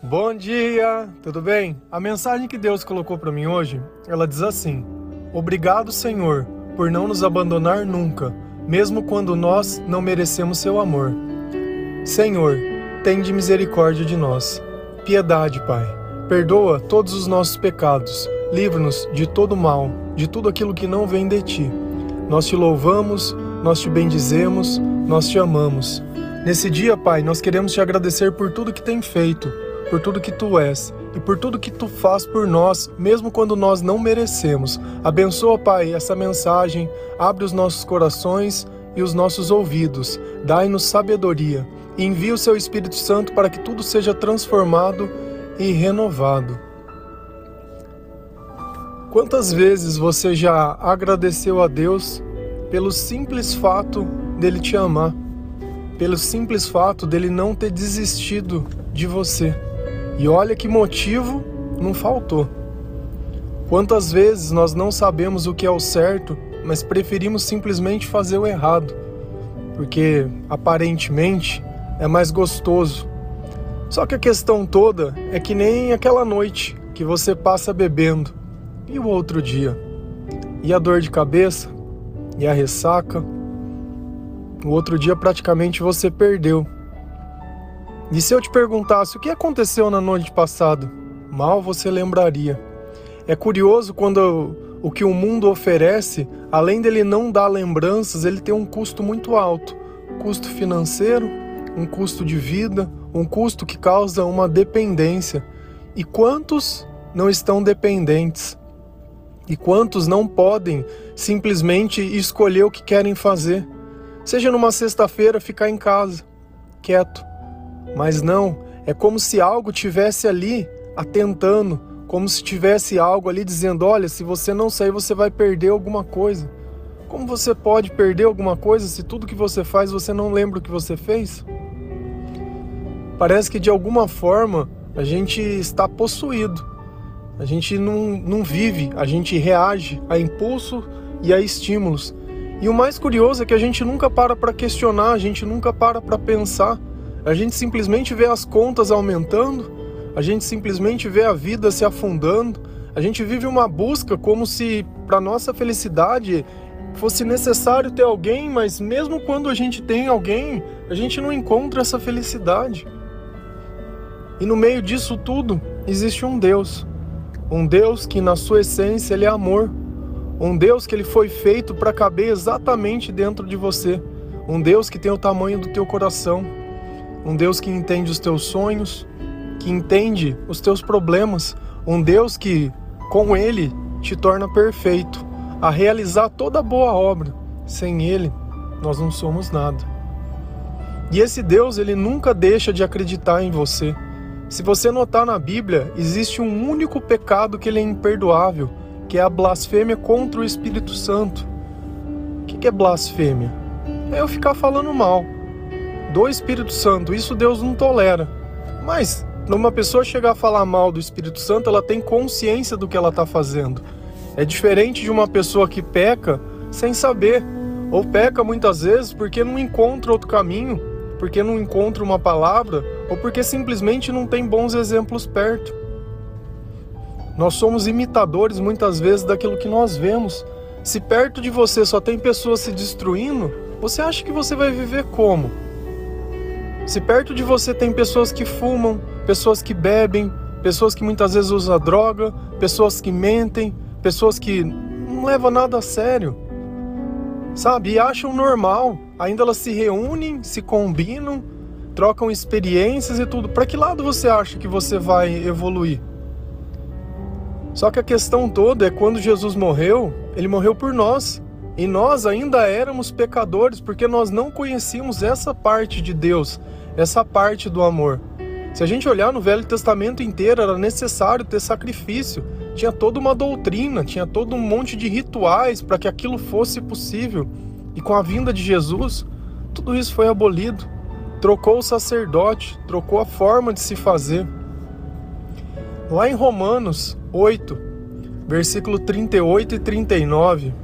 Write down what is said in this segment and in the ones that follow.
Bom dia, tudo bem? A mensagem que Deus colocou para mim hoje, ela diz assim: Obrigado, Senhor, por não nos abandonar nunca, mesmo quando nós não merecemos seu amor. Senhor, tende misericórdia de nós. Piedade, Pai. Perdoa todos os nossos pecados. Livra-nos de todo mal, de tudo aquilo que não vem de ti. Nós te louvamos, nós te bendizemos, nós te amamos. Nesse dia, Pai, nós queremos te agradecer por tudo que tem feito por tudo que tu és e por tudo que tu faz por nós, mesmo quando nós não merecemos. Abençoa, Pai, essa mensagem, abre os nossos corações e os nossos ouvidos, dai-nos sabedoria e envia o seu Espírito Santo para que tudo seja transformado e renovado. Quantas vezes você já agradeceu a Deus pelo simples fato dele te amar, pelo simples fato dele não ter desistido de você? E olha que motivo não faltou. Quantas vezes nós não sabemos o que é o certo, mas preferimos simplesmente fazer o errado, porque aparentemente é mais gostoso. Só que a questão toda é que nem aquela noite que você passa bebendo e o outro dia. E a dor de cabeça, e a ressaca. O outro dia praticamente você perdeu. E se eu te perguntasse o que aconteceu na noite passada, mal você lembraria. É curioso quando o que o mundo oferece, além dele não dar lembranças, ele tem um custo muito alto custo financeiro, um custo de vida, um custo que causa uma dependência. E quantos não estão dependentes? E quantos não podem simplesmente escolher o que querem fazer? Seja numa sexta-feira ficar em casa, quieto, mas não, é como se algo tivesse ali atentando, como se tivesse algo ali dizendo: olha, se você não sair, você vai perder alguma coisa. Como você pode perder alguma coisa se tudo que você faz você não lembra o que você fez? Parece que de alguma forma a gente está possuído. A gente não, não vive, a gente reage a impulso e a estímulos. E o mais curioso é que a gente nunca para para questionar, a gente nunca para para pensar. A gente simplesmente vê as contas aumentando, a gente simplesmente vê a vida se afundando, a gente vive uma busca como se para nossa felicidade fosse necessário ter alguém, mas mesmo quando a gente tem alguém, a gente não encontra essa felicidade. E no meio disso tudo existe um Deus, um Deus que na sua essência ele é amor, um Deus que ele foi feito para caber exatamente dentro de você, um Deus que tem o tamanho do teu coração, um Deus que entende os teus sonhos, que entende os teus problemas, um Deus que com ele te torna perfeito, a realizar toda boa obra. Sem ele, nós não somos nada. E esse Deus, ele nunca deixa de acreditar em você. Se você notar na Bíblia, existe um único pecado que ele é imperdoável, que é a blasfêmia contra o Espírito Santo. O que é blasfêmia? É eu ficar falando mal do Espírito Santo. Isso Deus não tolera. Mas numa pessoa chegar a falar mal do Espírito Santo, ela tem consciência do que ela está fazendo. É diferente de uma pessoa que peca sem saber, ou peca muitas vezes porque não encontra outro caminho, porque não encontra uma palavra, ou porque simplesmente não tem bons exemplos perto. Nós somos imitadores muitas vezes daquilo que nós vemos. Se perto de você só tem pessoas se destruindo, você acha que você vai viver como? Se perto de você tem pessoas que fumam, pessoas que bebem, pessoas que muitas vezes usam droga, pessoas que mentem, pessoas que não levam nada a sério, sabe? E acham normal. Ainda elas se reúnem, se combinam, trocam experiências e tudo. Para que lado você acha que você vai evoluir? Só que a questão toda é quando Jesus morreu, ele morreu por nós. E nós ainda éramos pecadores porque nós não conhecíamos essa parte de Deus, essa parte do amor. Se a gente olhar no Velho Testamento inteiro, era necessário ter sacrifício. Tinha toda uma doutrina, tinha todo um monte de rituais para que aquilo fosse possível. E com a vinda de Jesus, tudo isso foi abolido. Trocou o sacerdote, trocou a forma de se fazer. Lá em Romanos 8, versículo 38 e 39,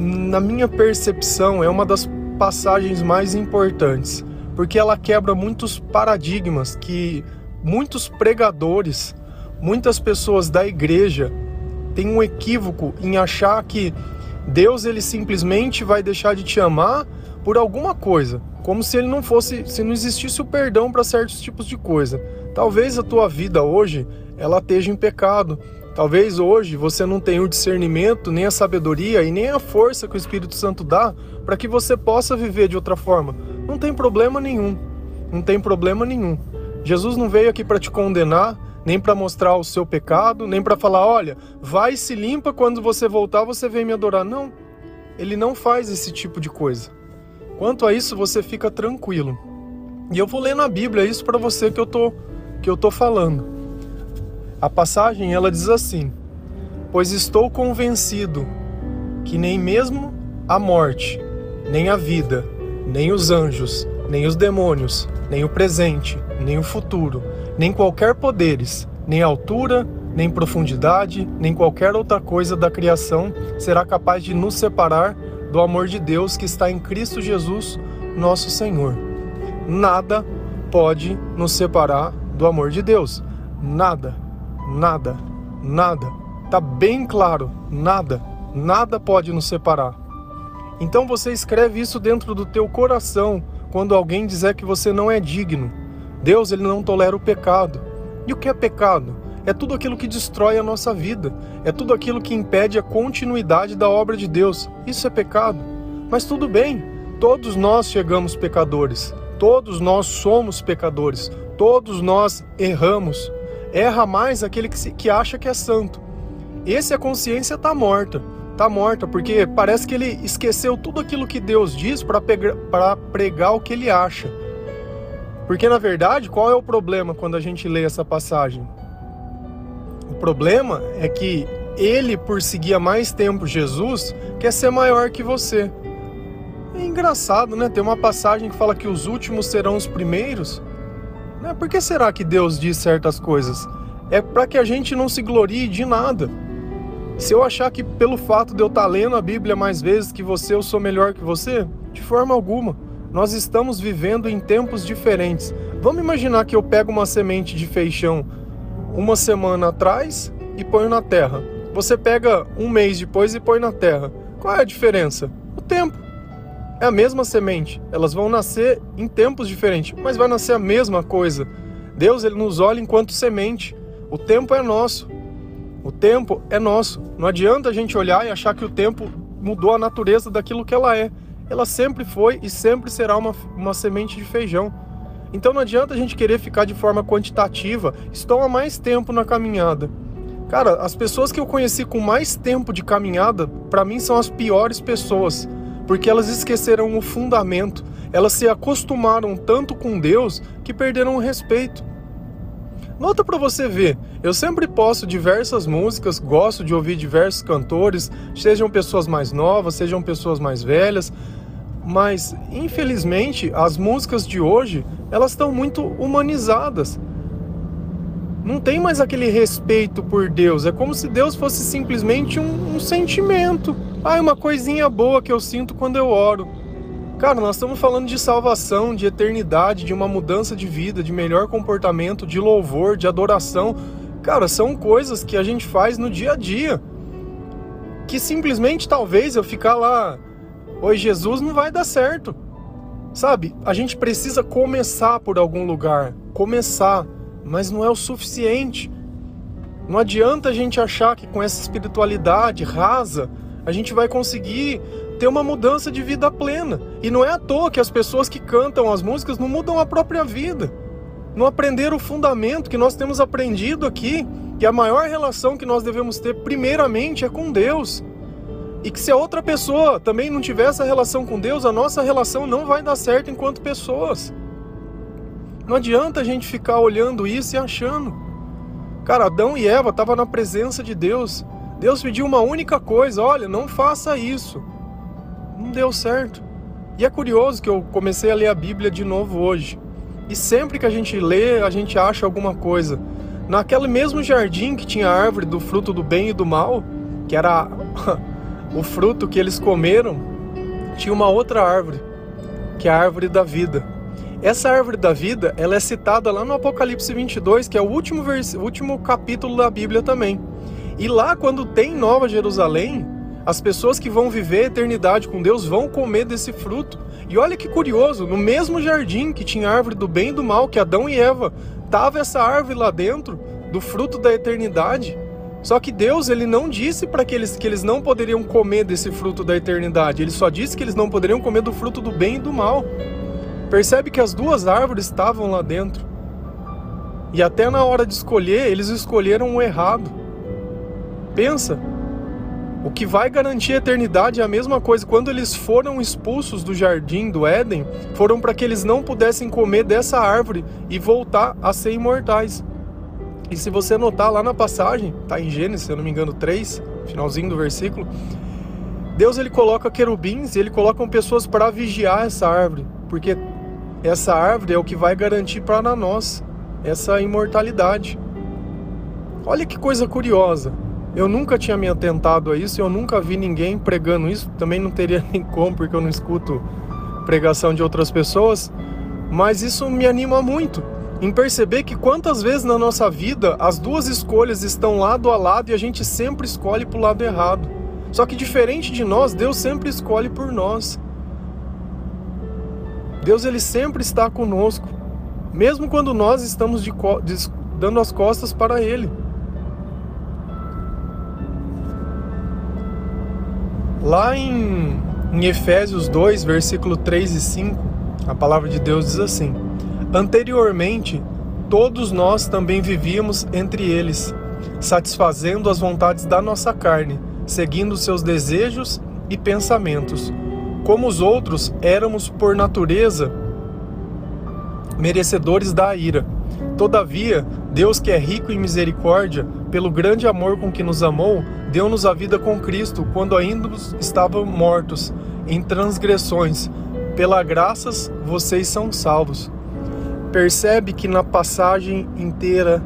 na minha percepção, é uma das passagens mais importantes porque ela quebra muitos paradigmas que muitos pregadores, muitas pessoas da igreja têm um equívoco em achar que Deus ele simplesmente vai deixar de te amar por alguma coisa, como se ele não fosse, se não existisse o perdão para certos tipos de coisa. Talvez a tua vida hoje ela esteja em pecado. Talvez hoje você não tenha o discernimento, nem a sabedoria e nem a força que o Espírito Santo dá para que você possa viver de outra forma. Não tem problema nenhum. Não tem problema nenhum. Jesus não veio aqui para te condenar, nem para mostrar o seu pecado, nem para falar, olha, vai se limpa quando você voltar, você vem me adorar. Não. Ele não faz esse tipo de coisa. Quanto a isso, você fica tranquilo. E eu vou ler na Bíblia isso para você que eu tô que eu tô falando. A passagem ela diz assim: Pois estou convencido que nem mesmo a morte, nem a vida, nem os anjos, nem os demônios, nem o presente, nem o futuro, nem qualquer poderes, nem altura, nem profundidade, nem qualquer outra coisa da criação será capaz de nos separar do amor de Deus que está em Cristo Jesus, nosso Senhor. Nada pode nos separar do amor de Deus. Nada, nada, nada. Tá bem claro, nada, nada pode nos separar. Então você escreve isso dentro do teu coração quando alguém dizer que você não é digno. Deus ele não tolera o pecado. E o que é pecado? É tudo aquilo que destrói a nossa vida, é tudo aquilo que impede a continuidade da obra de Deus. Isso é pecado. Mas tudo bem, todos nós chegamos pecadores, todos nós somos pecadores, todos nós erramos. Erra mais aquele que, se, que acha que é santo. Esse a consciência está morta. Está morta porque parece que ele esqueceu tudo aquilo que Deus diz para pregar o que ele acha. Porque na verdade, qual é o problema quando a gente lê essa passagem? O problema é que ele, por seguir há mais tempo Jesus, quer ser maior que você. É engraçado, né? Tem uma passagem que fala que os últimos serão os primeiros. Né? Por que será que Deus diz certas coisas? É para que a gente não se glorie de nada. Se eu achar que pelo fato de eu estar tá lendo a Bíblia mais vezes que você, eu sou melhor que você, de forma alguma. Nós estamos vivendo em tempos diferentes. Vamos imaginar que eu pego uma semente de feijão uma semana atrás e põe na terra. Você pega um mês depois e põe na terra. Qual é a diferença? O tempo. É a mesma semente. Elas vão nascer em tempos diferentes, mas vai nascer a mesma coisa. Deus ele nos olha enquanto semente. O tempo é nosso. O tempo é nosso. Não adianta a gente olhar e achar que o tempo mudou a natureza daquilo que ela é. Ela sempre foi e sempre será uma, uma semente de feijão. Então não adianta a gente querer ficar de forma quantitativa, estão há mais tempo na caminhada. Cara, as pessoas que eu conheci com mais tempo de caminhada, para mim são as piores pessoas, porque elas esqueceram o fundamento, elas se acostumaram tanto com Deus que perderam o respeito. Nota para você ver, eu sempre posto diversas músicas, gosto de ouvir diversos cantores, sejam pessoas mais novas, sejam pessoas mais velhas, mas infelizmente as músicas de hoje elas estão muito humanizadas. Não tem mais aquele respeito por Deus. É como se Deus fosse simplesmente um, um sentimento. Ah, é uma coisinha boa que eu sinto quando eu oro. Cara, nós estamos falando de salvação, de eternidade, de uma mudança de vida, de melhor comportamento, de louvor, de adoração. Cara, são coisas que a gente faz no dia a dia. Que simplesmente talvez eu ficar lá Oi, Jesus não vai dar certo. Sabe, a gente precisa começar por algum lugar, começar, mas não é o suficiente. Não adianta a gente achar que com essa espiritualidade rasa a gente vai conseguir ter uma mudança de vida plena. E não é à toa que as pessoas que cantam as músicas não mudam a própria vida. Não aprenderam o fundamento que nós temos aprendido aqui, que a maior relação que nós devemos ter primeiramente é com Deus. E que se a outra pessoa também não tiver essa relação com Deus, a nossa relação não vai dar certo enquanto pessoas. Não adianta a gente ficar olhando isso e achando. Cara, Adão e Eva estavam na presença de Deus. Deus pediu uma única coisa: olha, não faça isso. Não deu certo. E é curioso que eu comecei a ler a Bíblia de novo hoje. E sempre que a gente lê, a gente acha alguma coisa. Naquele mesmo jardim que tinha a árvore do fruto do bem e do mal, que era o fruto que eles comeram tinha uma outra árvore, que é a árvore da vida. Essa árvore da vida, ela é citada lá no Apocalipse 22, que é o último, vers... último capítulo da Bíblia também. E lá, quando tem Nova Jerusalém, as pessoas que vão viver a eternidade com Deus vão comer desse fruto. E olha que curioso, no mesmo jardim que tinha a árvore do bem e do mal, que Adão e Eva, tava essa árvore lá dentro, do fruto da eternidade. Só que Deus ele não disse para que eles que eles não poderiam comer desse fruto da eternidade. Ele só disse que eles não poderiam comer do fruto do bem e do mal. Percebe que as duas árvores estavam lá dentro. E até na hora de escolher, eles escolheram o errado. Pensa, o que vai garantir a eternidade é a mesma coisa. Quando eles foram expulsos do jardim do Éden, foram para que eles não pudessem comer dessa árvore e voltar a ser imortais. E se você notar lá na passagem, tá em Gênesis, se eu não me engano, 3, finalzinho do versículo, Deus ele coloca querubins e ele coloca pessoas para vigiar essa árvore, porque essa árvore é o que vai garantir para nós essa imortalidade. Olha que coisa curiosa. Eu nunca tinha me atentado a isso, eu nunca vi ninguém pregando isso, também não teria nem como, porque eu não escuto pregação de outras pessoas, mas isso me anima muito em perceber que quantas vezes na nossa vida as duas escolhas estão lado a lado e a gente sempre escolhe para o lado errado. Só que diferente de nós, Deus sempre escolhe por nós. Deus ele sempre está conosco, mesmo quando nós estamos de, dando as costas para Ele. Lá em, em Efésios 2, versículo 3 e 5, a palavra de Deus diz assim: Anteriormente, todos nós também vivíamos entre eles, satisfazendo as vontades da nossa carne, seguindo seus desejos e pensamentos. Como os outros, éramos por natureza merecedores da ira. Todavia, Deus, que é rico em misericórdia, pelo grande amor com que nos amou, deu-nos a vida com Cristo quando ainda estávamos mortos em transgressões. Pela graças, vocês são salvos percebe que na passagem inteira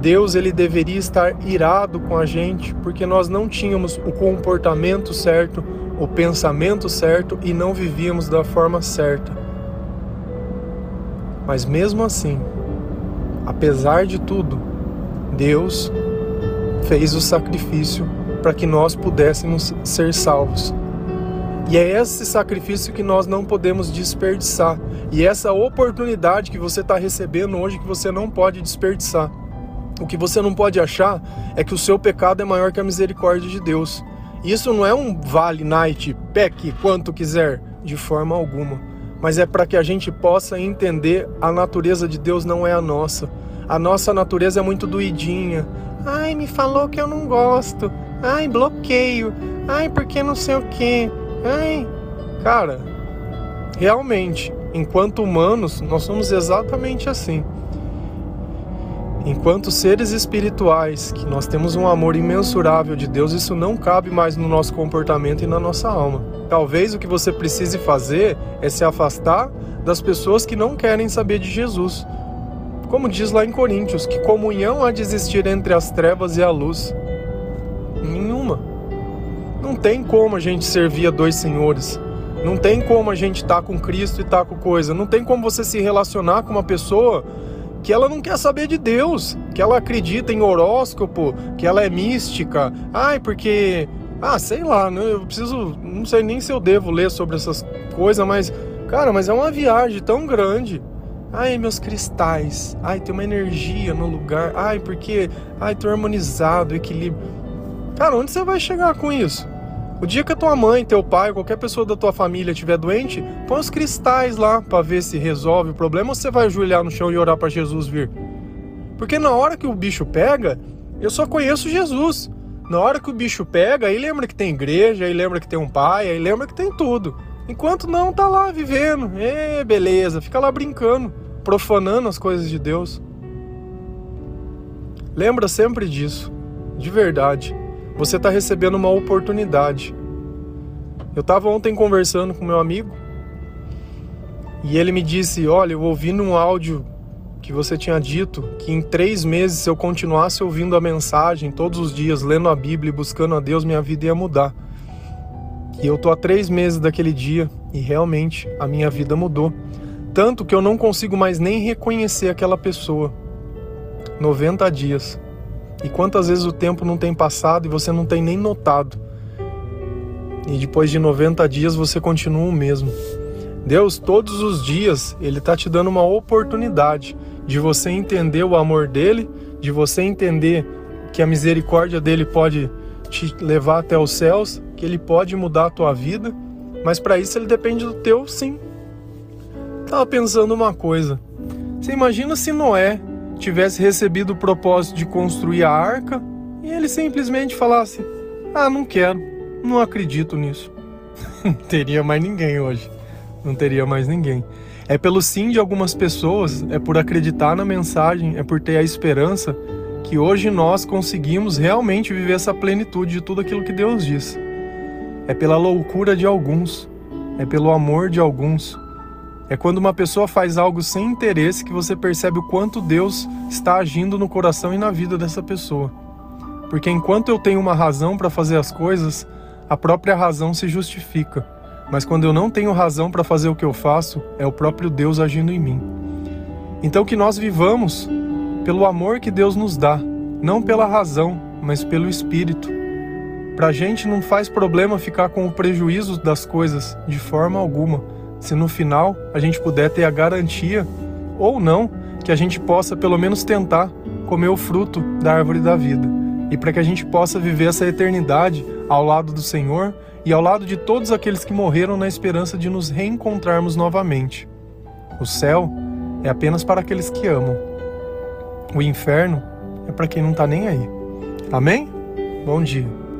Deus ele deveria estar irado com a gente porque nós não tínhamos o comportamento certo, o pensamento certo e não vivíamos da forma certa. Mas mesmo assim, apesar de tudo, Deus fez o sacrifício para que nós pudéssemos ser salvos. E é esse sacrifício que nós não podemos desperdiçar. E essa oportunidade que você está recebendo hoje que você não pode desperdiçar. O que você não pode achar é que o seu pecado é maior que a misericórdia de Deus. Isso não é um vale night, peque quanto quiser, de forma alguma. Mas é para que a gente possa entender a natureza de Deus não é a nossa. A nossa natureza é muito doidinha. Ai, me falou que eu não gosto. Ai, bloqueio. Ai, porque não sei o quê. Ai, cara, realmente, enquanto humanos, nós somos exatamente assim. Enquanto seres espirituais, que nós temos um amor imensurável de Deus, isso não cabe mais no nosso comportamento e na nossa alma. Talvez o que você precise fazer é se afastar das pessoas que não querem saber de Jesus. Como diz lá em Coríntios, que comunhão há de existir entre as trevas e a luz? Nenhuma. Não tem como a gente servir a dois senhores. Não tem como a gente estar tá com Cristo e estar tá com coisa. Não tem como você se relacionar com uma pessoa que ela não quer saber de Deus, que ela acredita em horóscopo, que ela é mística. Ai, porque. Ah, sei lá, né? eu preciso. Não sei nem se eu devo ler sobre essas coisas, mas. Cara, mas é uma viagem tão grande. Ai, meus cristais. Ai, tem uma energia no lugar. Ai, porque. Ai, tô harmonizado, equilíbrio. Cara, onde você vai chegar com isso? O dia que a tua mãe, teu pai, qualquer pessoa da tua família estiver doente, põe os cristais lá para ver se resolve o problema ou você vai ajoelhar no chão e orar para Jesus vir. Porque na hora que o bicho pega, eu só conheço Jesus. Na hora que o bicho pega, aí lembra que tem igreja, aí lembra que tem um pai, aí lembra que tem tudo. Enquanto não, tá lá vivendo. É, beleza, fica lá brincando, profanando as coisas de Deus. Lembra sempre disso, de verdade você está recebendo uma oportunidade. Eu estava ontem conversando com meu amigo e ele me disse: Olha, eu ouvi num áudio que você tinha dito que em três meses, se eu continuasse ouvindo a mensagem todos os dias, lendo a Bíblia e buscando a Deus, minha vida ia mudar. E eu tô há três meses daquele dia e realmente a minha vida mudou. tanto que eu não consigo mais nem reconhecer aquela pessoa. 90 dias. E quantas vezes o tempo não tem passado e você não tem nem notado? E depois de 90 dias você continua o mesmo. Deus, todos os dias, Ele está te dando uma oportunidade de você entender o amor dele, de você entender que a misericórdia dele pode te levar até os céus, que ele pode mudar a tua vida, mas para isso ele depende do teu sim. Tava pensando uma coisa. Você imagina se Noé tivesse recebido o propósito de construir a arca e ele simplesmente falasse: "Ah, não quero, não acredito nisso". não teria mais ninguém hoje. Não teria mais ninguém. É pelo sim de algumas pessoas, é por acreditar na mensagem, é por ter a esperança que hoje nós conseguimos realmente viver essa plenitude de tudo aquilo que Deus diz. É pela loucura de alguns, é pelo amor de alguns. É quando uma pessoa faz algo sem interesse que você percebe o quanto Deus está agindo no coração e na vida dessa pessoa. Porque enquanto eu tenho uma razão para fazer as coisas, a própria razão se justifica. Mas quando eu não tenho razão para fazer o que eu faço, é o próprio Deus agindo em mim. Então que nós vivamos pelo amor que Deus nos dá, não pela razão, mas pelo Espírito. Para a gente não faz problema ficar com o prejuízo das coisas, de forma alguma, se no final a gente puder ter a garantia, ou não, que a gente possa pelo menos tentar comer o fruto da árvore da vida. E para que a gente possa viver essa eternidade ao lado do Senhor e ao lado de todos aqueles que morreram na esperança de nos reencontrarmos novamente. O céu é apenas para aqueles que amam. O inferno é para quem não está nem aí. Amém? Bom dia.